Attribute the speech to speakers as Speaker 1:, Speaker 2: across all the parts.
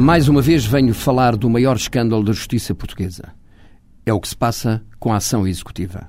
Speaker 1: Mais uma vez venho falar do maior escândalo da justiça portuguesa. É o que se passa com a ação executiva.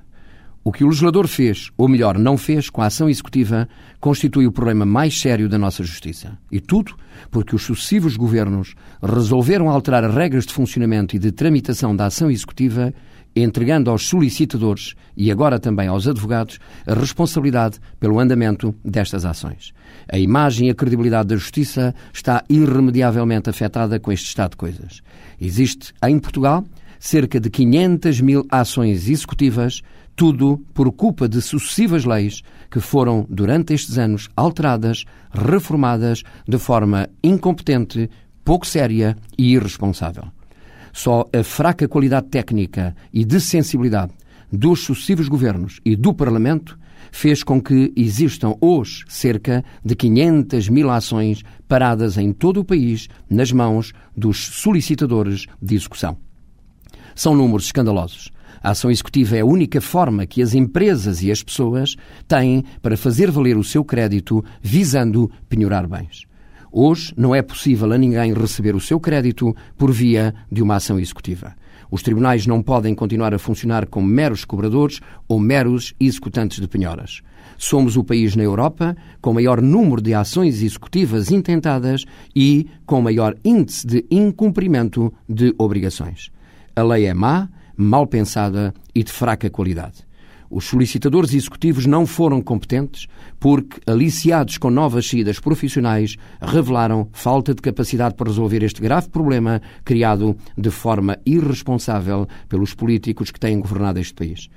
Speaker 1: O que o legislador fez, ou melhor, não fez, com a ação executiva, constitui o problema mais sério da nossa justiça. E tudo porque os sucessivos governos resolveram alterar as regras de funcionamento e de tramitação da ação executiva, entregando aos solicitadores e agora também aos advogados a responsabilidade pelo andamento destas ações. A imagem e a credibilidade da justiça está irremediavelmente afetada com este estado de coisas. Existe em Portugal cerca de 500 mil ações executivas tudo por culpa de sucessivas leis que foram, durante estes anos, alteradas, reformadas de forma incompetente, pouco séria e irresponsável. Só a fraca qualidade técnica e de sensibilidade dos sucessivos governos e do Parlamento fez com que existam hoje cerca de 500 mil ações paradas em todo o país nas mãos dos solicitadores de execução. São números escandalosos a ação executiva é a única forma que as empresas e as pessoas têm para fazer valer o seu crédito visando penhorar bens. Hoje não é possível a ninguém receber o seu crédito por via de uma ação executiva. Os tribunais não podem continuar a funcionar como meros cobradores ou meros executantes de penhoras. Somos o país na Europa com maior número de ações executivas intentadas e com maior índice de incumprimento de obrigações. A lei é má, mal pensada e de fraca qualidade. Os solicitadores executivos não foram competentes porque, aliciados com novas saídas profissionais, revelaram falta de capacidade para resolver este grave problema criado de forma irresponsável pelos políticos que têm governado este país.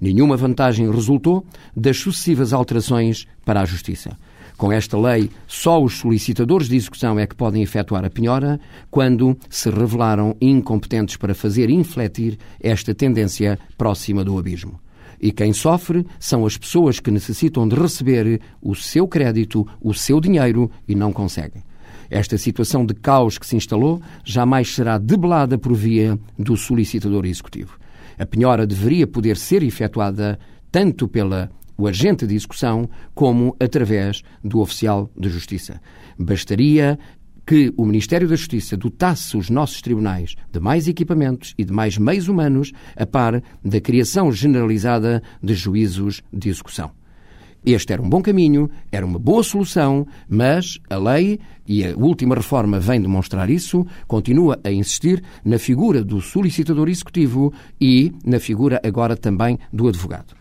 Speaker 1: Nenhuma vantagem resultou das sucessivas alterações para a Justiça. Com esta lei, só os solicitadores de execução é que podem efetuar a penhora quando se revelaram incompetentes para fazer infletir esta tendência próxima do abismo. E quem sofre são as pessoas que necessitam de receber o seu crédito, o seu dinheiro e não conseguem. Esta situação de caos que se instalou jamais será debelada por via do solicitador executivo. A penhora deveria poder ser efetuada tanto pela o agente de execução, como através do oficial de justiça. Bastaria que o Ministério da Justiça dotasse os nossos tribunais de mais equipamentos e de mais meios humanos a par da criação generalizada de juízos de execução. Este era um bom caminho, era uma boa solução, mas a lei, e a última reforma vem demonstrar isso, continua a insistir na figura do solicitador executivo e na figura agora também do advogado.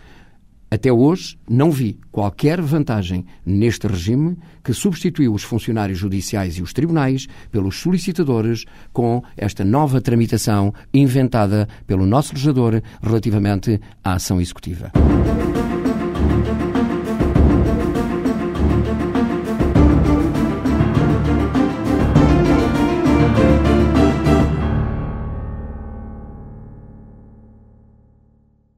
Speaker 1: Até hoje não vi qualquer vantagem neste regime que substituiu os funcionários judiciais e os tribunais pelos solicitadores com esta nova tramitação inventada pelo nosso legislador relativamente à ação executiva.